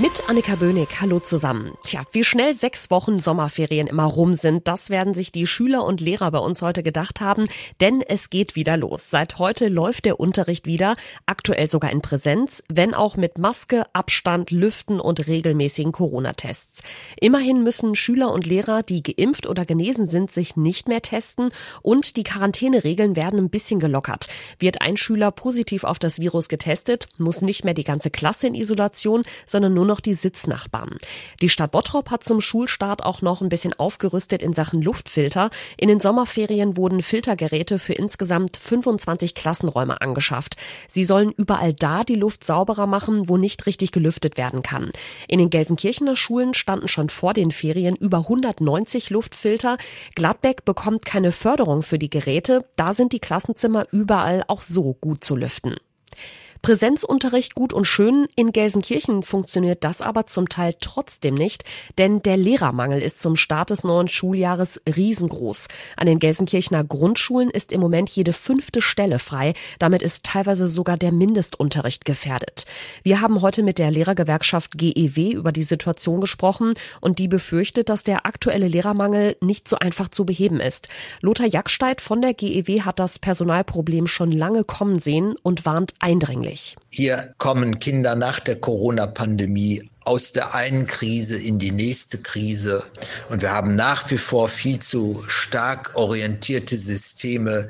Mit Annika Böhnig, hallo zusammen. Tja, wie schnell sechs Wochen Sommerferien immer rum sind, das werden sich die Schüler und Lehrer bei uns heute gedacht haben, denn es geht wieder los. Seit heute läuft der Unterricht wieder, aktuell sogar in Präsenz, wenn auch mit Maske, Abstand, Lüften und regelmäßigen Corona-Tests. Immerhin müssen Schüler und Lehrer, die geimpft oder genesen sind, sich nicht mehr testen und die Quarantäneregeln werden ein bisschen gelockert. Wird ein Schüler positiv auf das Virus getestet, muss nicht mehr die ganze Klasse in Isolation, sondern nur noch die Sitznachbarn. Die Stadt Bottrop hat zum Schulstart auch noch ein bisschen aufgerüstet in Sachen Luftfilter. In den Sommerferien wurden Filtergeräte für insgesamt 25 Klassenräume angeschafft. Sie sollen überall da die Luft sauberer machen, wo nicht richtig gelüftet werden kann. In den Gelsenkirchener Schulen standen schon vor den Ferien über 190 Luftfilter. Gladbeck bekommt keine Förderung für die Geräte. Da sind die Klassenzimmer überall auch so gut zu lüften. Präsenzunterricht gut und schön, in Gelsenkirchen funktioniert das aber zum Teil trotzdem nicht, denn der Lehrermangel ist zum Start des neuen Schuljahres riesengroß. An den Gelsenkirchener Grundschulen ist im Moment jede fünfte Stelle frei, damit ist teilweise sogar der Mindestunterricht gefährdet. Wir haben heute mit der Lehrergewerkschaft GEW über die Situation gesprochen und die befürchtet, dass der aktuelle Lehrermangel nicht so einfach zu beheben ist. Lothar Jacksteit von der GEW hat das Personalproblem schon lange kommen sehen und warnt eindringlich gefährlich. Hier kommen Kinder nach der Corona-Pandemie aus der einen Krise in die nächste Krise. Und wir haben nach wie vor viel zu stark orientierte Systeme,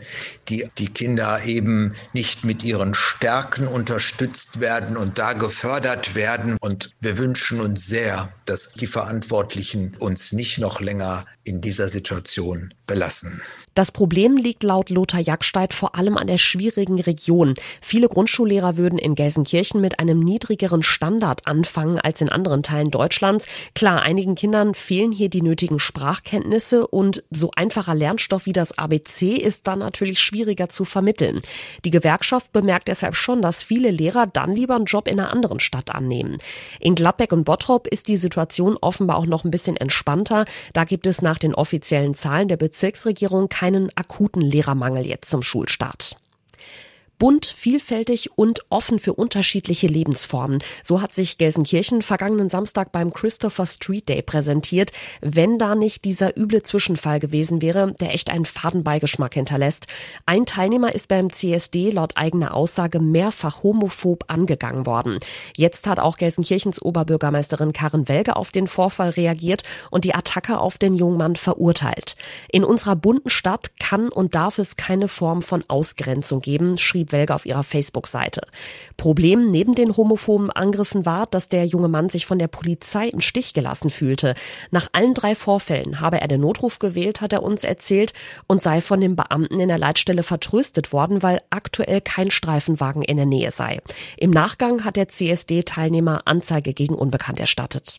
die die Kinder eben nicht mit ihren Stärken unterstützt werden und da gefördert werden. Und wir wünschen uns sehr, dass die Verantwortlichen uns nicht noch länger in dieser Situation belassen. Das Problem liegt laut Lothar Jacksteit vor allem an der schwierigen Region. Viele Grundschullehrer würden in Gelsenkirchen mit einem niedrigeren Standard anfangen als in anderen Teilen Deutschlands. Klar, einigen Kindern fehlen hier die nötigen Sprachkenntnisse und so einfacher Lernstoff wie das ABC ist dann natürlich schwieriger zu vermitteln. Die Gewerkschaft bemerkt deshalb schon, dass viele Lehrer dann lieber einen Job in einer anderen Stadt annehmen. In Gladbeck und Bottrop ist die Situation offenbar auch noch ein bisschen entspannter. Da gibt es nach den offiziellen Zahlen der Bezirksregierung keinen akuten Lehrermangel jetzt zum Schulstart. Bunt, vielfältig und offen für unterschiedliche Lebensformen. So hat sich Gelsenkirchen vergangenen Samstag beim Christopher Street Day präsentiert, wenn da nicht dieser üble Zwischenfall gewesen wäre, der echt einen faden Beigeschmack hinterlässt. Ein Teilnehmer ist beim CSD laut eigener Aussage mehrfach homophob angegangen worden. Jetzt hat auch Gelsenkirchens Oberbürgermeisterin Karin Welge auf den Vorfall reagiert und die Attacke auf den jungen Mann verurteilt. In unserer bunten Stadt kann und darf es keine Form von Ausgrenzung geben, schrieb Welge auf ihrer Facebook-Seite. Problem neben den homophoben Angriffen war, dass der junge Mann sich von der Polizei im Stich gelassen fühlte. Nach allen drei Vorfällen habe er den Notruf gewählt, hat er uns erzählt, und sei von den Beamten in der Leitstelle vertröstet worden, weil aktuell kein Streifenwagen in der Nähe sei. Im Nachgang hat der CSD-Teilnehmer Anzeige gegen Unbekannt erstattet.